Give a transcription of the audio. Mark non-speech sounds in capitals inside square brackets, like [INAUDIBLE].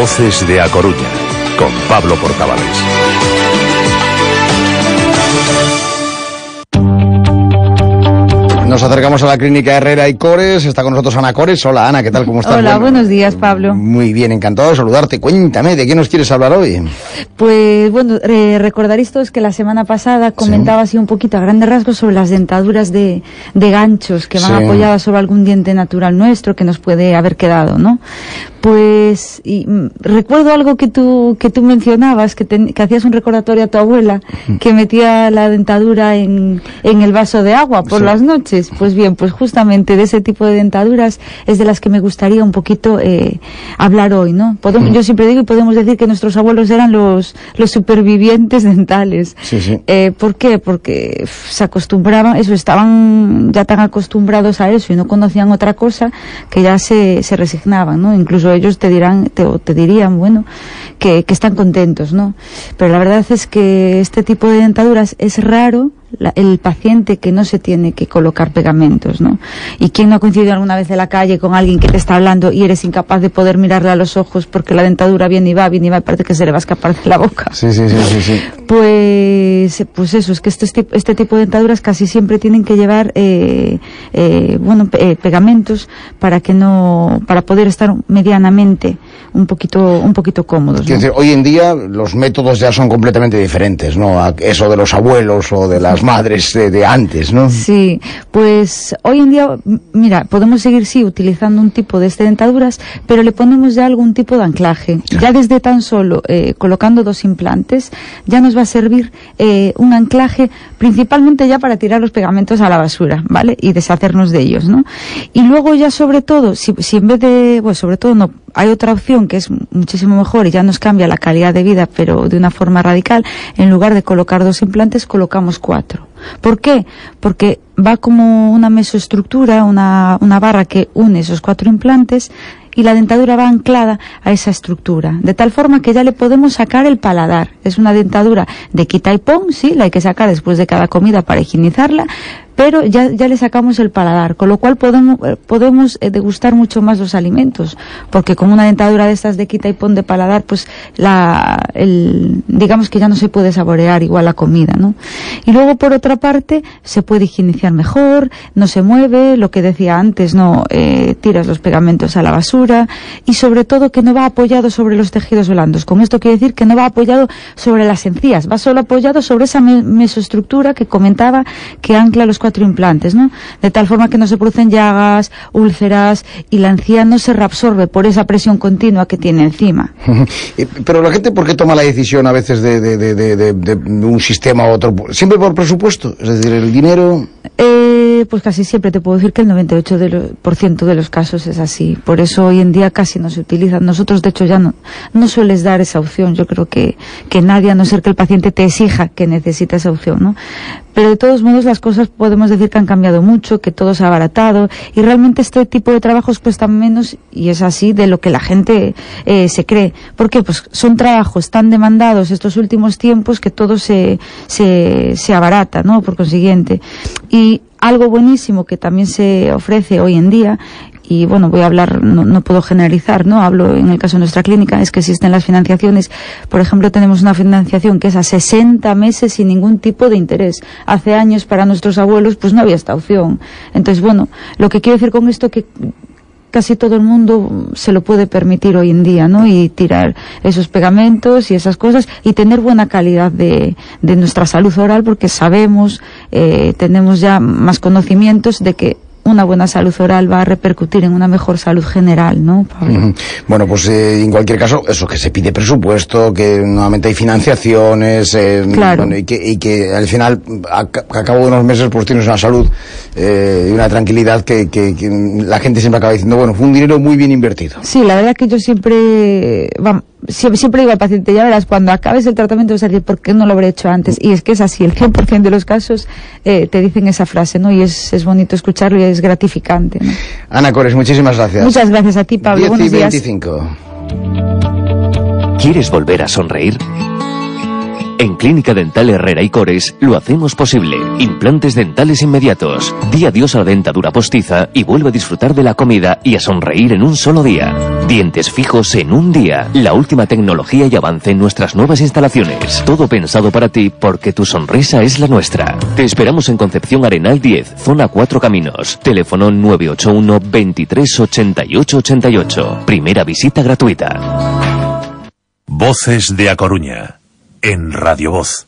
Voces de A Coruña, con Pablo Portavales. Nos acercamos a la clínica Herrera y Cores. Está con nosotros Ana Cores. Hola Ana, ¿qué tal? ¿Cómo estás? Hola, buenos días Pablo. Muy bien, encantado de saludarte. Cuéntame, ¿de qué nos quieres hablar hoy? Pues bueno, eh, recordaréis todos que la semana pasada comentaba así un poquito a grandes rasgos sobre las dentaduras de, de ganchos que van Sí. apoyadas sobre algún diente natural nuestro que nos puede haber quedado, ¿no? Pues y, mm, recuerdo algo que tú que tú mencionabas, que, que hacías un recordatorio a tu abuela que metía la dentadura en, en el vaso de agua por Sí. las noches. Pues bien, pues justamente de ese tipo de dentaduras es de las que me gustaría un poquito eh, hablar hoy, ¿no? Podemos, Yo siempre digo y podemos decir que nuestros abuelos eran los, los supervivientes [LAUGHS] dentales. Sí, sí. Eh, ¿Por qué? Porque se acostumbraban, eso, estaban ya tan acostumbrados a eso y no conocían otra cosa que ya se, se resignaban, ¿no? Incluso ellos te dirán, te, te dirían, bueno, que, que están contentos, ¿no? Pero la verdad es que este tipo de dentaduras es raro la- el paciente que no se tiene que colocar pegamentos, ¿no? ¿Y quién no ha coincidido alguna vez en la calle con alguien que te está hablando y eres incapaz de poder mirarle a los ojos porque la dentadura viene y va, viene y va y parece que se le va a escapar de la boca? Sí, sí, sí, sí. sí. [LAUGHS] Pues, pues eso, es que este, este tipo de dentaduras casi siempre tienen que llevar, eh, eh, bueno, eh, pegamentos para que no, para poder estar medianamente un poquito, un poquito cómodos. ¿no? Quiero decir, hoy en día los métodos ya son completamente diferentes, ¿no? A eso de los abuelos o de las madres de, de antes, ¿no? Sí, pues hoy en día, mira, podemos seguir sí utilizando un tipo de dentaduras, pero le ponemos ya algún tipo de anclaje. Ya desde tan solo eh, colocando dos implantes, ya nos va a servir eh, un anclaje principalmente ya para tirar los pegamentos a la basura, ¿vale? Y deshacernos de ellos, ¿no? Y luego ya sobre todo, si, si en vez de, bueno, sobre todo no, hay otra opción que es muchísimo mejor y ya nos cambia la calidad de vida, pero de una forma radical, en lugar de colocar dos implantes, colocamos cuatro. ¿Por qué? Porque va como una mesoestructura, una, una barra que une esos cuatro implantes y la dentadura va anclada a esa estructura, de tal forma que ya le podemos sacar el paladar. Es una dentadura de quita y pon, sí, la hay que sacar después de cada comida para higienizarla, pero ya, ya le sacamos el paladar, con lo cual podemos, eh, podemos eh, degustar mucho más los alimentos, porque con una dentadura de estas de quita y pon de paladar, pues la, el, digamos que ya no se puede saborear igual la comida, ¿no? Y luego por otra parte, se puede higienizar mejor, no se mueve, lo que decía antes, no eh, tiras los pegamentos a la basura, y sobre todo que no va apoyado sobre los tejidos blandos. Con esto quiere decir que no va apoyado sobre las encías, va solo apoyado sobre esa me- mesoestructura que comentaba que ancla los cuatro implantes, ¿no? De tal forma que no se producen llagas, úlceras y la encía no se reabsorbe por esa presión continua que tiene encima. [LAUGHS] Eh, Pero la gente, ¿por qué toma la decisión a veces de, de, de, de, de- de un sistema u otro? Siempre por presupuesto. Es decir, el dinero... Eh, pues casi siempre te puedo decir que el 98% de, lo- por ciento de los casos es así. Por eso hoy en día casi no se utiliza. Nosotros, de hecho, ya no, no sueles dar esa opción. Yo creo que, que nadie, a no ser que el paciente te exija que necesita esa opción, ¿no? Pero de todos modos las cosas podemos decir que han cambiado mucho, que todo se ha abaratado y realmente este tipo de trabajos cuestan menos y es así de lo que la gente eh, se cree. ¿Por qué? Pues son trabajos tan demandados estos últimos tiempos que todo se, se, se abarata, ¿no? Por consiguiente. Y algo buenísimo que también se ofrece hoy en día y bueno, voy a hablar, no, no puedo generalizar, ¿no? Hablo en el caso de nuestra clínica, es que existen las financiaciones. Por ejemplo, tenemos una financiación que es a 60 meses sin ningún tipo de interés. Hace años para nuestros abuelos pues no había esta opción. Entonces, bueno, lo que quiero decir con esto que casi todo el mundo se lo puede permitir hoy en día, ¿no? Y tirar esos pegamentos y esas cosas y tener buena calidad de, de nuestra salud oral porque sabemos, eh, tenemos ya más conocimientos de que una buena salud oral va a repercutir en una mejor salud general, ¿no? Pablo? Bueno, pues eh, en cualquier caso, eso que se pide presupuesto, que nuevamente hay financiaciones, eh, Claro. bueno, y, que, y que al final, a, ca- a cabo de unos meses, pues tienes una salud eh, y una tranquilidad que, que- que la gente siempre acaba diciendo, bueno, fue un dinero muy bien invertido. Sí, la verdad que yo siempre, siempre, siempre digo al paciente, ya verás, cuando acabes el tratamiento vas a decir, ¿por qué no lo habré hecho antes? Y es que es así, el 100% de los casos eh, te dicen esa frase, ¿no? Y es, es bonito escucharlo y es gratificante, ¿no? Ana Cores, muchísimas gracias. Muchas gracias a ti, Pablo. 10 y Buenos días. 25. ¿Quieres volver a sonreír? En Clínica Dental Herrera y Cores lo hacemos posible. Implantes dentales inmediatos. Di adiós a la dentadura postiza y vuelve a disfrutar de la comida y a sonreír en un solo día. Dientes fijos en un día. La última tecnología y avance en nuestras nuevas instalaciones. Todo pensado para ti porque tu sonrisa es la nuestra. Te esperamos en Concepción Arenal 10, zona 4 Caminos. Teléfono 981 23 88 88. Primera visita gratuita. Voces de A Coruña. En Radio Voz.